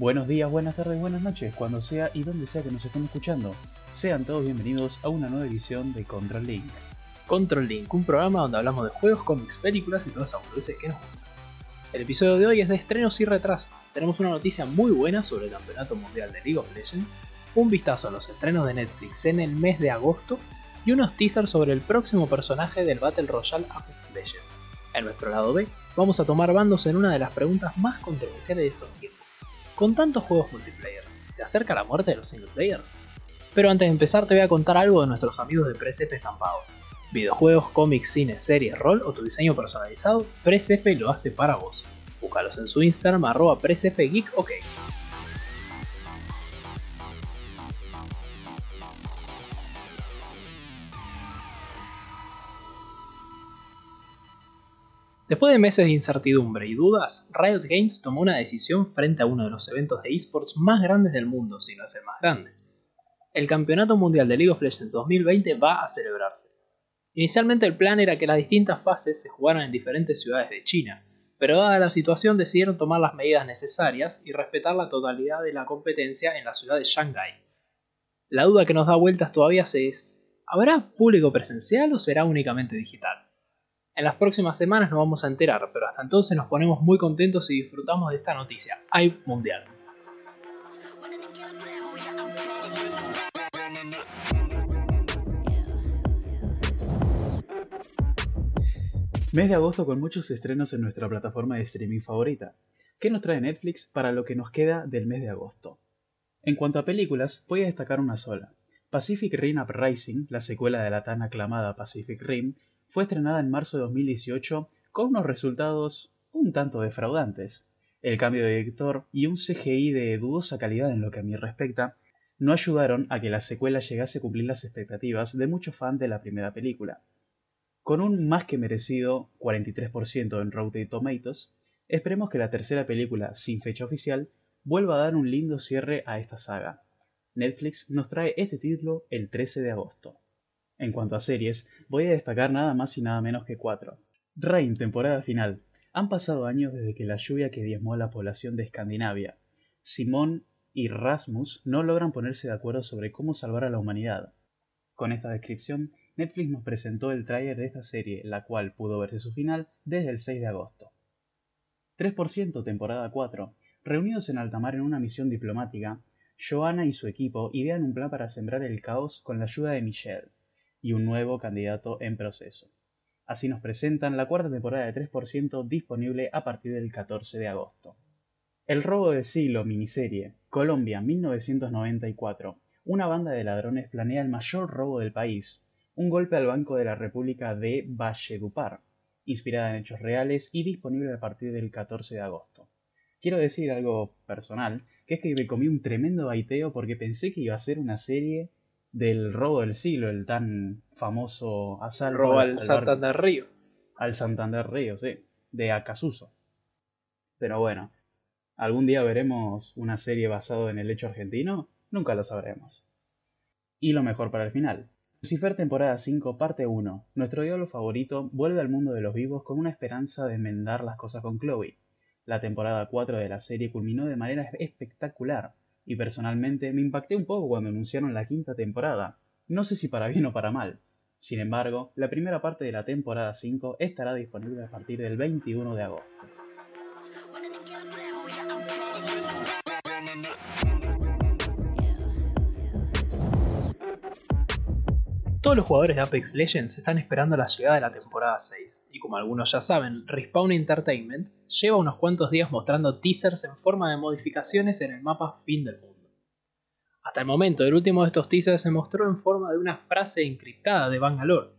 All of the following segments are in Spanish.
Buenos días, buenas tardes, buenas noches, cuando sea y donde sea que nos estén escuchando. Sean todos bienvenidos a una nueva edición de Control Link. Control Link, un programa donde hablamos de juegos, cómics, películas y todas esas boludeces que nos gustan. El episodio de hoy es de estrenos y retrasos. Tenemos una noticia muy buena sobre el Campeonato Mundial de League of Legends, un vistazo a los estrenos de Netflix en el mes de agosto y unos teasers sobre el próximo personaje del Battle Royale Apex Legends. En nuestro lado B, vamos a tomar bandos en una de las preguntas más controversiales de estos tiempos. Con tantos juegos multiplayer, ¿se acerca la muerte de los single players? Pero antes de empezar te voy a contar algo de nuestros amigos de PreSF estampados. Videojuegos, cómics, cine, series, rol o tu diseño personalizado, PreSF lo hace para vos. Búscalos en su Instagram arroba presfgeekok. Después de meses de incertidumbre y dudas, Riot Games tomó una decisión frente a uno de los eventos de esports más grandes del mundo, si no es el más grande. El Campeonato Mundial de League of Legends 2020 va a celebrarse. Inicialmente el plan era que las distintas fases se jugaran en diferentes ciudades de China, pero dada la situación decidieron tomar las medidas necesarias y respetar la totalidad de la competencia en la ciudad de Shanghai. La duda que nos da vueltas todavía es, ¿habrá público presencial o será únicamente digital? En las próximas semanas nos vamos a enterar, pero hasta entonces nos ponemos muy contentos y disfrutamos de esta noticia. Hay mundial. Mes de agosto con muchos estrenos en nuestra plataforma de streaming favorita. ¿Qué nos trae Netflix para lo que nos queda del mes de agosto? En cuanto a películas, voy a destacar una sola. Pacific Rim Uprising, la secuela de la tan aclamada Pacific Rim, fue estrenada en marzo de 2018 con unos resultados un tanto defraudantes. El cambio de director y un CGI de dudosa calidad en lo que a mí respecta no ayudaron a que la secuela llegase a cumplir las expectativas de muchos fans de la primera película. Con un más que merecido 43% en Rotten Tomatoes, esperemos que la tercera película, sin fecha oficial, vuelva a dar un lindo cierre a esta saga. Netflix nos trae este título el 13 de agosto. En cuanto a series, voy a destacar nada más y nada menos que cuatro. Rain, temporada final. Han pasado años desde que la lluvia que diezmó a la población de Escandinavia. Simón y Rasmus no logran ponerse de acuerdo sobre cómo salvar a la humanidad. Con esta descripción, Netflix nos presentó el tráiler de esta serie, la cual pudo verse su final desde el 6 de agosto. 3% temporada 4. Reunidos en alta mar en una misión diplomática, Joanna y su equipo idean un plan para sembrar el caos con la ayuda de Michelle y un nuevo candidato en proceso. Así nos presentan la cuarta temporada de 3% disponible a partir del 14 de agosto. El robo del siglo miniserie, Colombia 1994. Una banda de ladrones planea el mayor robo del país, un golpe al Banco de la República de Valledupar, inspirada en hechos reales y disponible a partir del 14 de agosto. Quiero decir algo personal, que es que me comí un tremendo baiteo porque pensé que iba a ser una serie del robo del siglo, el tan famoso asalto Robo al Santander Río. al Santander Río, sí, de Acasuso. Pero bueno, ¿algún día veremos una serie basada en el hecho argentino? Nunca lo sabremos. Y lo mejor para el final. Lucifer temporada 5 parte 1. Nuestro diablo favorito vuelve al mundo de los vivos con una esperanza de enmendar las cosas con Chloe. La temporada 4 de la serie culminó de manera espectacular, y personalmente me impacté un poco cuando anunciaron la quinta temporada, no sé si para bien o para mal. Sin embargo, la primera parte de la temporada 5 estará disponible a partir del 21 de agosto. Todos los jugadores de Apex Legends están esperando la llegada de la temporada 6, y como algunos ya saben, Respawn Entertainment lleva unos cuantos días mostrando teasers en forma de modificaciones en el mapa fin del mundo. Hasta el momento, el último de estos teasers se mostró en forma de una frase encriptada de Bangalore,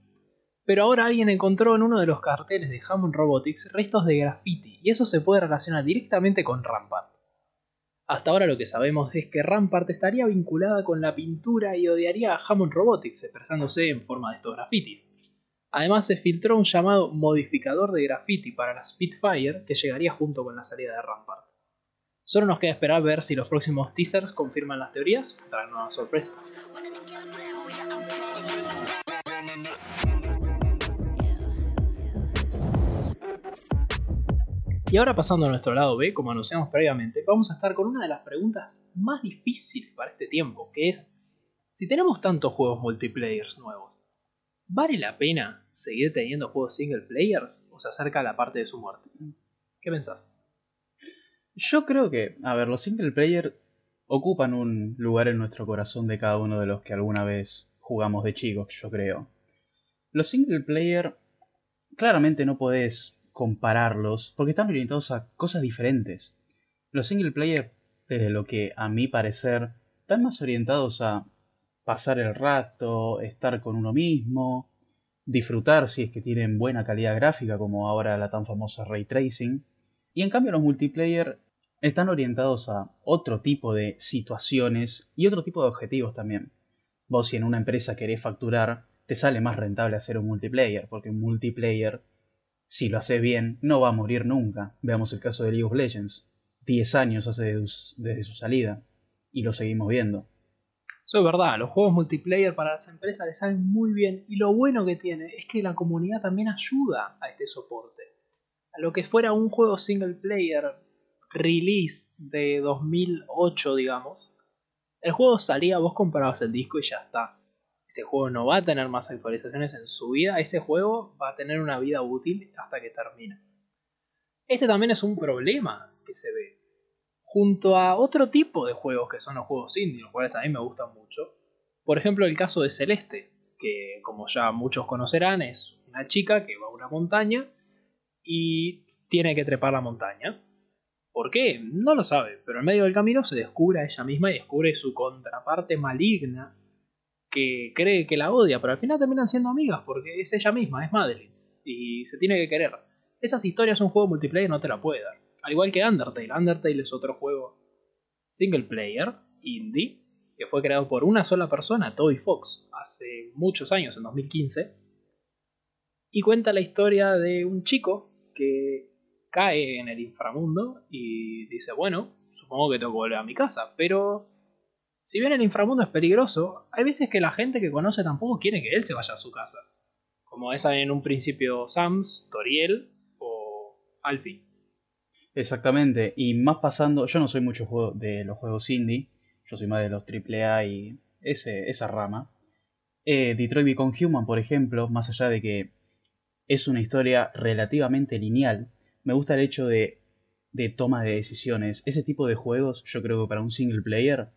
pero ahora alguien encontró en uno de los carteles de Hammond Robotics restos de graffiti, y eso se puede relacionar directamente con Rampart. Hasta ahora lo que sabemos es que Rampart estaría vinculada con la pintura y odiaría a Hammond Robotics, expresándose en forma de estos grafitis. Además se filtró un llamado modificador de graffiti para la Spitfire que llegaría junto con la salida de Rampart. Solo nos queda esperar ver si los próximos teasers confirman las teorías o traen una sorpresa. Y ahora pasando a nuestro lado B, como anunciamos previamente, vamos a estar con una de las preguntas más difíciles para este tiempo, que es, si tenemos tantos juegos multiplayer nuevos, ¿vale la pena seguir teniendo juegos single players o se acerca la parte de su muerte? ¿Qué pensás? Yo creo que, a ver, los single player ocupan un lugar en nuestro corazón de cada uno de los que alguna vez jugamos de chicos, yo creo. Los single player claramente no podés compararlos porque están orientados a cosas diferentes. Los single player, desde lo que a mi parecer, están más orientados a pasar el rato, estar con uno mismo, disfrutar si es que tienen buena calidad gráfica como ahora la tan famosa ray tracing. Y en cambio los multiplayer están orientados a otro tipo de situaciones y otro tipo de objetivos también. Vos si en una empresa querés facturar, te sale más rentable hacer un multiplayer, porque un multiplayer, si lo haces bien, no va a morir nunca. Veamos el caso de League of Legends. 10 años hace desde su salida y lo seguimos viendo. Eso es verdad, los juegos multiplayer para las empresas les salen muy bien y lo bueno que tiene es que la comunidad también ayuda a este soporte. A lo que fuera un juego single player release de 2008, digamos, el juego salía, vos comprabas el disco y ya está. Ese juego no va a tener más actualizaciones en su vida, ese juego va a tener una vida útil hasta que termine. Este también es un problema que se ve. Junto a otro tipo de juegos que son los juegos indie, los cuales a mí me gustan mucho. Por ejemplo, el caso de Celeste, que como ya muchos conocerán, es una chica que va a una montaña y tiene que trepar la montaña. ¿Por qué? No lo sabe, pero en medio del camino se descubre a ella misma y descubre su contraparte maligna que cree que la odia, pero al final terminan siendo amigas porque es ella misma, es Madeline, y se tiene que querer. Esas historias un juego multiplayer no te la puede dar. Al igual que Undertale. Undertale es otro juego single player, indie, que fue creado por una sola persona, Toby Fox, hace muchos años, en 2015. Y cuenta la historia de un chico que cae en el inframundo y dice, bueno, supongo que tengo que volver a mi casa, pero si bien el inframundo es peligroso, hay veces que la gente que conoce tampoco quiere que él se vaya a su casa. Como es en un principio Sams, Toriel o Alfie. Exactamente, y más pasando, yo no soy mucho de los juegos indie, yo soy más de los AAA y ese, esa rama. Eh, Detroit Become Human, por ejemplo, más allá de que es una historia relativamente lineal, me gusta el hecho de, de toma de decisiones. Ese tipo de juegos, yo creo que para un single player,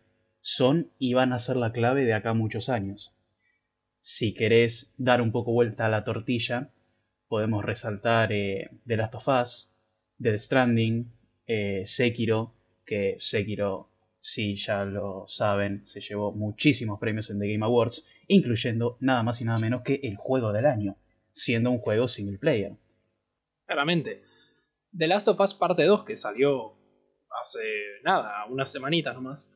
son y van a ser la clave de acá muchos años. Si querés dar un poco vuelta a la tortilla, podemos resaltar eh, The Last of Us, Dead Stranding, eh, Sekiro, que Sekiro, si ya lo saben, se llevó muchísimos premios en The Game Awards, incluyendo nada más y nada menos que el juego del año, siendo un juego single player. Claramente. The Last of Us Parte 2, que salió hace nada, unas semanitas nomás,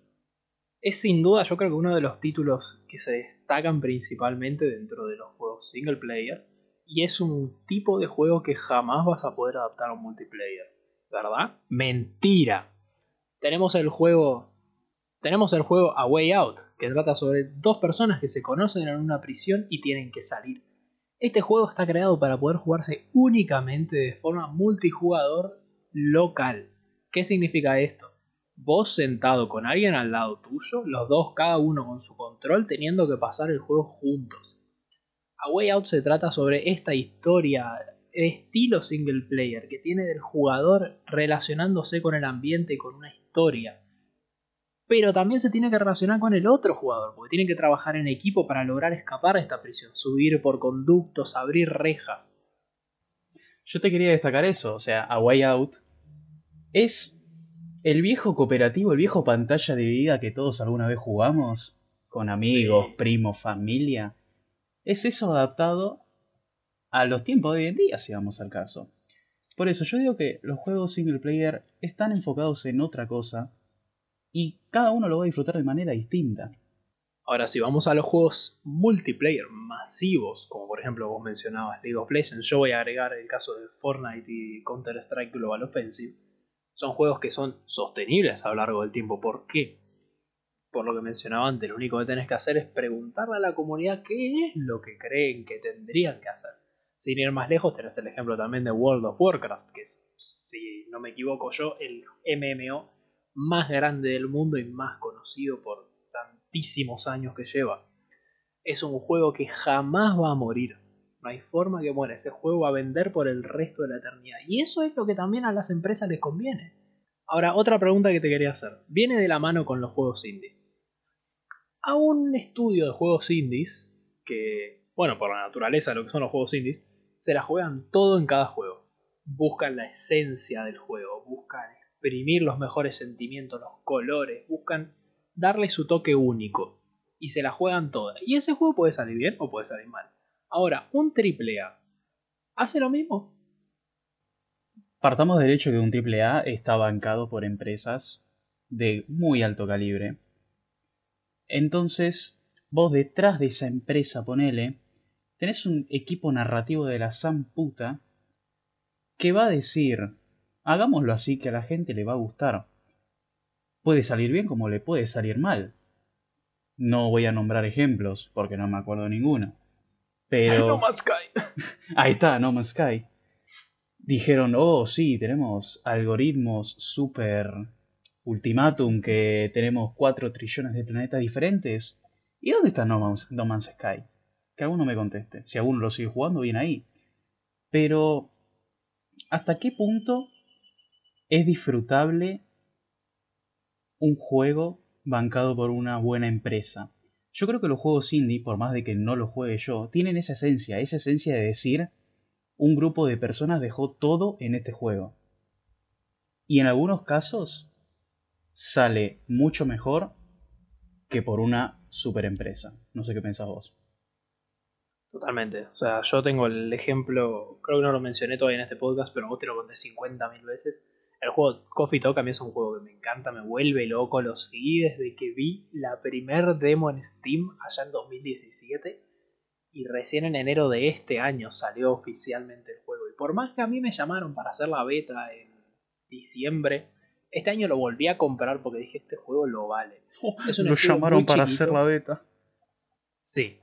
es sin duda yo creo que uno de los títulos que se destacan principalmente dentro de los juegos single player y es un tipo de juego que jamás vas a poder adaptar a un multiplayer, ¿verdad? Mentira. Tenemos el juego tenemos el juego A Way Out, que trata sobre dos personas que se conocen en una prisión y tienen que salir. Este juego está creado para poder jugarse únicamente de forma multijugador local. ¿Qué significa esto? Vos sentado con alguien al lado tuyo, los dos cada uno con su control teniendo que pasar el juego juntos. A Way Out se trata sobre esta historia de estilo single player que tiene del jugador relacionándose con el ambiente y con una historia pero también se tiene que relacionar con el otro jugador, porque tienen que trabajar en equipo para lograr escapar de esta prisión, subir por conductos, abrir rejas. Yo te quería destacar eso, o sea, A Way Out es el viejo cooperativo, el viejo pantalla dividida que todos alguna vez jugamos, con amigos, primos, familia. Es eso adaptado a los tiempos de hoy en día, si vamos al caso. Por eso yo digo que los juegos single player están enfocados en otra cosa y cada uno lo va a disfrutar de manera distinta. Ahora, si vamos a los juegos multiplayer masivos, como por ejemplo vos mencionabas League of Legends, yo voy a agregar el caso de Fortnite y Counter-Strike Global Offensive. Son juegos que son sostenibles a lo largo del tiempo. ¿Por qué? Por lo que mencionaba antes, lo único que tenés que hacer es preguntarle a la comunidad qué es lo que creen que tendrían que hacer. Sin ir más lejos, tenés el ejemplo también de World of Warcraft, que es, si no me equivoco yo, el MMO más grande del mundo y más conocido por tantísimos años que lleva. Es un juego que jamás va a morir. No hay forma que muera. Ese juego va a vender por el resto de la eternidad. Y eso es lo que también a las empresas les conviene. Ahora, otra pregunta que te quería hacer. Viene de la mano con los juegos indies. A un estudio de juegos indies, que, bueno, por la naturaleza lo que son los juegos indies, se la juegan todo en cada juego. Buscan la esencia del juego, buscan exprimir los mejores sentimientos, los colores, buscan darle su toque único. Y se la juegan toda. Y ese juego puede salir bien o puede salir mal. Ahora, un AAA, ¿hace lo mismo? Partamos del hecho que un AAA está bancado por empresas de muy alto calibre. Entonces, vos detrás de esa empresa, ponele, tenés un equipo narrativo de la san puta que va a decir, hagámoslo así que a la gente le va a gustar. Puede salir bien como le puede salir mal. No voy a nombrar ejemplos porque no me acuerdo ninguno. Pero... No Man's Sky. Ahí está, No Man's Sky. Dijeron, oh sí, tenemos algoritmos super ultimátum que tenemos 4 trillones de planetas diferentes. ¿Y dónde está no Man's, no Man's Sky? que alguno me conteste. Si alguno lo sigue jugando, bien ahí. Pero, ¿hasta qué punto es disfrutable un juego bancado por una buena empresa? Yo creo que los juegos indie, por más de que no los juegue yo, tienen esa esencia, esa esencia de decir, un grupo de personas dejó todo en este juego. Y en algunos casos sale mucho mejor que por una super empresa. No sé qué pensás vos. Totalmente. O sea, yo tengo el ejemplo, creo que no lo mencioné todavía en este podcast, pero vos te lo conté 50.000 veces. El juego Coffee Talk a mí es un juego que me encanta, me vuelve loco, lo seguí desde que vi la primer demo en Steam allá en 2017 y recién en enero de este año salió oficialmente el juego. Y por más que a mí me llamaron para hacer la beta en diciembre, este año lo volví a comprar porque dije este juego lo vale. lo llamaron para hacer la beta. Sí,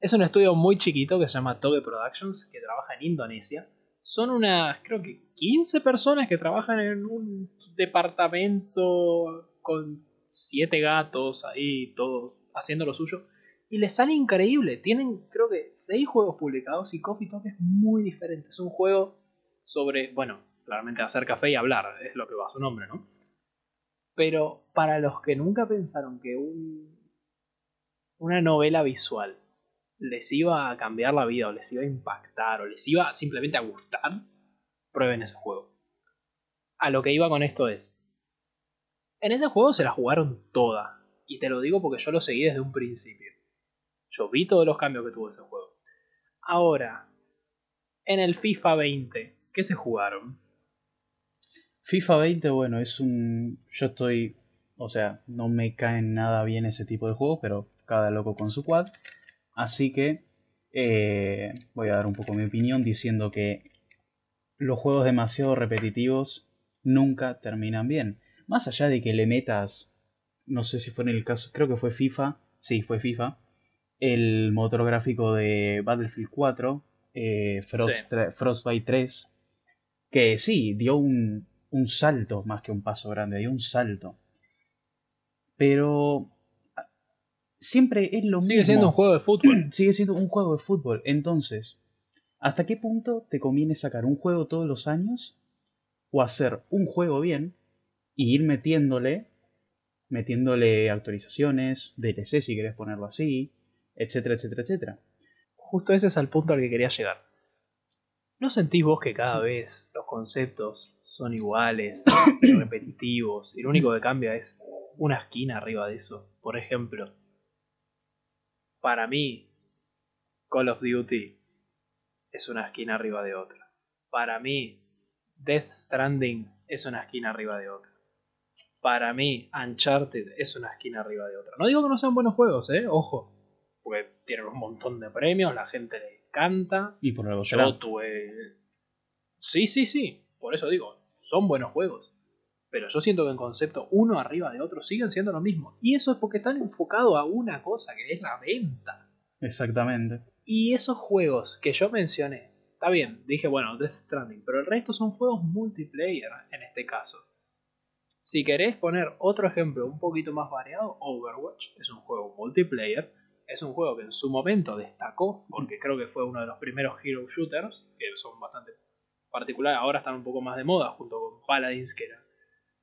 es un estudio muy chiquito que se llama Toge Productions, que trabaja en Indonesia. Son unas, creo que 15 personas que trabajan en un departamento con 7 gatos ahí, todos haciendo lo suyo. Y les sale increíble. Tienen, creo que, 6 juegos publicados y Coffee Talk es muy diferente. Es un juego sobre, bueno, claramente hacer café y hablar, es lo que va a su nombre, ¿no? Pero para los que nunca pensaron que un, una novela visual les iba a cambiar la vida o les iba a impactar o les iba simplemente a gustar, prueben ese juego. A lo que iba con esto es, en ese juego se la jugaron toda, y te lo digo porque yo lo seguí desde un principio. Yo vi todos los cambios que tuvo ese juego. Ahora, en el FIFA 20, ¿qué se jugaron? FIFA 20, bueno, es un... Yo estoy... O sea, no me caen nada bien ese tipo de juegos, pero cada loco con su quad. Así que eh, voy a dar un poco mi opinión diciendo que los juegos demasiado repetitivos nunca terminan bien. Más allá de que le metas, no sé si fue en el caso, creo que fue FIFA, sí, fue FIFA, el motor gráfico de Battlefield 4, eh, Frostbite 3, que sí, dio un, un salto más que un paso grande, dio un salto. Pero siempre es lo mismo. Sigue siendo un juego de fútbol. Sigue siendo un juego de fútbol. Entonces, ¿hasta qué punto te conviene sacar un juego todos los años? O hacer un juego bien y ir metiéndole, metiéndole actualizaciones, DLC si querés ponerlo así, etcétera, etcétera, etcétera. Justo ese es el punto al que quería llegar. ¿No sentís vos que cada vez los conceptos son iguales, repetitivos, y lo único que cambia es una esquina arriba de eso? Por ejemplo, para mí, Call of Duty es una esquina arriba de otra. Para mí, Death Stranding es una esquina arriba de otra. Para mí, Uncharted es una esquina arriba de otra. No digo que no sean buenos juegos, ¿eh? Ojo. Porque tienen un montón de premios, la gente le encanta. Y por algo Yo tuve... Sí, sí, sí. Por eso digo, son buenos juegos. Pero yo siento que en concepto uno arriba de otro siguen siendo lo mismo. Y eso es porque están enfocados a una cosa, que es la venta. Exactamente. Y esos juegos que yo mencioné, está bien, dije, bueno, Death Stranding, pero el resto son juegos multiplayer en este caso. Si querés poner otro ejemplo un poquito más variado, Overwatch es un juego multiplayer, es un juego que en su momento destacó, porque creo que fue uno de los primeros hero shooters, que son bastante particulares, ahora están un poco más de moda, junto con Paladins, que era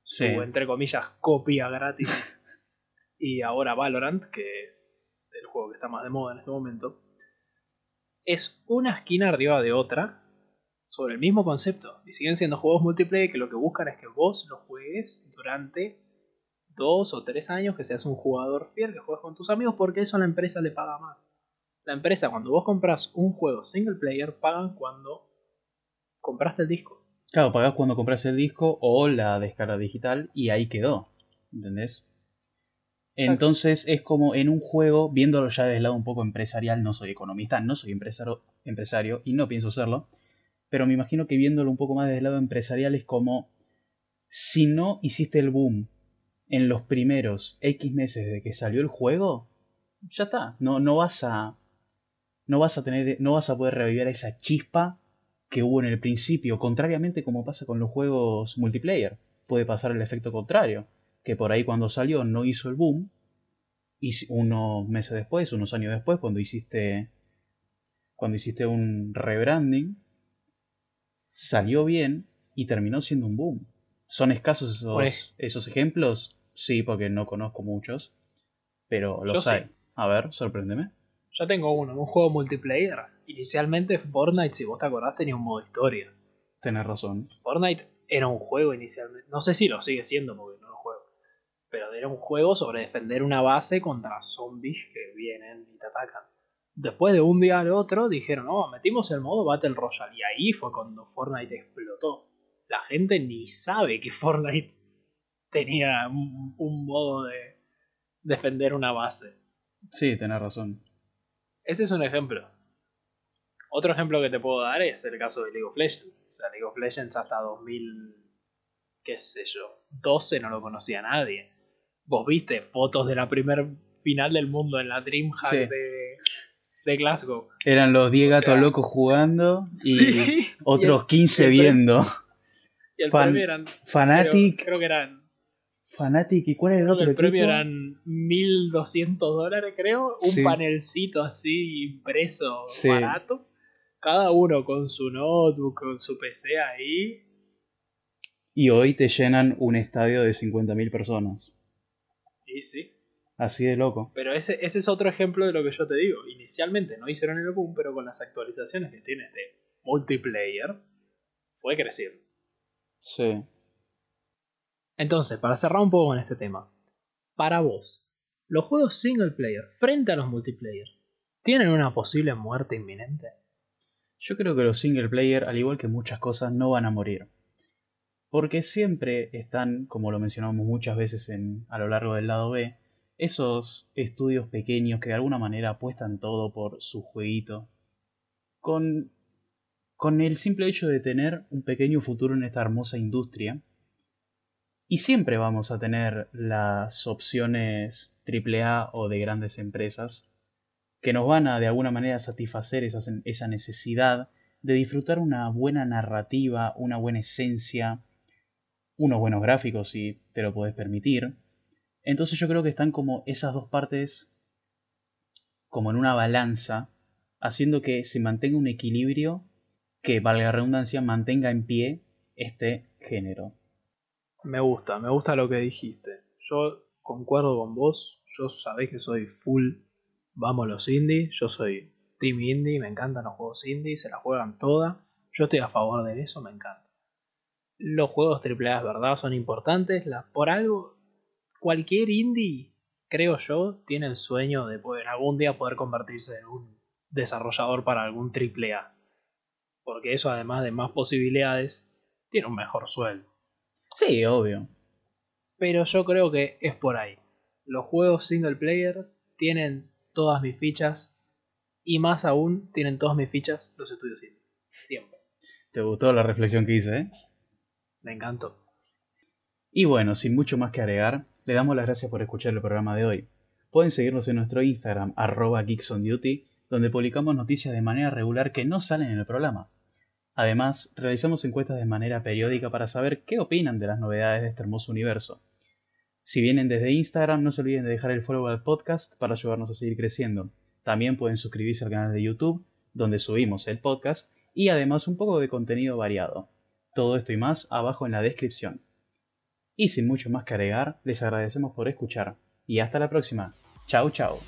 su, entre comillas, copia gratis, y ahora Valorant, que es el juego que está más de moda en este momento. Es una esquina arriba de otra, sobre el mismo concepto. Y siguen siendo juegos multiplayer que lo que buscan es que vos los juegues durante dos o tres años, que seas un jugador fiel, que juegues con tus amigos, porque eso a la empresa le paga más. La empresa, cuando vos compras un juego single player, pagan cuando compraste el disco. Claro, pagás cuando compras el disco o la descarga digital y ahí quedó. ¿Entendés? Entonces es como en un juego, viéndolo ya desde el lado un poco empresarial, no soy economista, no soy empresario, empresario y no pienso serlo, pero me imagino que viéndolo un poco más desde el lado empresarial es como si no hiciste el boom en los primeros X meses de que salió el juego, ya está, no, no vas a no vas a tener no vas a poder revivir esa chispa que hubo en el principio, contrariamente como pasa con los juegos multiplayer. Puede pasar el efecto contrario, que por ahí cuando salió no hizo el boom y unos meses después, unos años después, cuando hiciste cuando hiciste un rebranding, salió bien y terminó siendo un boom. ¿Son escasos esos, esos ejemplos? Sí, porque no conozco muchos, pero los hay. A ver, sorpréndeme. Yo tengo uno, un juego multiplayer. Inicialmente Fortnite, si vos te acordás, tenía un modo historia. Tenés razón. Fortnite era un juego inicialmente. No sé si lo sigue siendo porque no lo juego. Pero era un juego sobre defender una base contra zombies que vienen y te atacan después de un día al otro dijeron, no, metimos el modo Battle Royale. Y ahí fue cuando Fortnite explotó. La gente ni sabe que Fortnite tenía un, modo de defender una base. Sí, tenés razón. Ese es un ejemplo. Otro ejemplo que te puedo dar es el caso de League of Legends. O sea, League of Legends hasta 2000, qué sé yo, 12 no lo conocía nadie. Vos viste fotos de la primer final del mundo en la DreamHack de de Glasgow. Eran los 10 gatos locos jugando y otros 15 viendo. Y el eran. Fanatic. Creo, que eran. Fanatic, ¿y cuál era el otro? El premio eran 1200 dólares, creo. Un panelcito así impreso barato. Cada uno con su notebook, con su PC ahí. Y hoy te llenan un estadio de 50.000 personas. Y sí. Así de loco. Pero ese, ese es otro ejemplo de lo que yo te digo. Inicialmente no hicieron el boom, pero con las actualizaciones que tiene de multiplayer, fue creciendo. Sí. Entonces, para cerrar un poco con este tema, para vos, los juegos single player frente a los multiplayer, ¿tienen una posible muerte inminente? Yo creo que los single player, al igual que muchas cosas, no van a morir. Porque siempre están, como lo mencionamos muchas veces en, a lo largo del lado B, esos estudios pequeños que de alguna manera apuestan todo por su jueguito, con, con el simple hecho de tener un pequeño futuro en esta hermosa industria, y siempre vamos a tener las opciones AAA o de grandes empresas que nos van a de alguna manera satisfacer esa, necesidad de disfrutar una buena narrativa, una buena esencia, unos buenos gráficos si te lo puedes permitir, entonces yo creo que están como esas dos partes como en una balanza, haciendo que se mantenga un equilibrio que, valga la redundancia, mantenga en pie este género. Me gusta, me gusta lo que dijiste. Yo concuerdo con vos, yo sabéis que soy full, vamos los indies, yo soy team indie, me encantan los juegos indie, se la juegan todas, yo estoy a favor de eso, me encanta. Los juegos AAA, verdad, son importantes, por algo cualquier indie, creo yo, tiene el sueño de poder algún día poder convertirse en un desarrollador para algún AAA. Porque eso, además de más posibilidades, tiene un mejor sueldo. Sí, obvio. Pero yo creo que es por ahí. Los juegos single player tienen todas mis fichas y más aún tienen todas mis fichas los estudios indie. Siempre. ¿Te gustó la reflexión que hice? Eh? Me encantó. Y bueno, sin mucho más que agregar, le damos las gracias por escuchar el programa de hoy. Pueden seguirnos en nuestro Instagram, arroba Duty, donde publicamos noticias de manera regular que no salen en el programa. Además, realizamos encuestas de manera periódica para saber qué opinan de las novedades de este hermoso universo. Si vienen desde Instagram, no se olviden de dejar el follow al podcast para ayudarnos a seguir creciendo. También pueden suscribirse al canal de YouTube, donde subimos el podcast, y además un poco de contenido variado. Todo esto y más abajo en la descripción. Y sin mucho más que agregar, les agradecemos por escuchar. Y hasta la próxima. Chao, chao.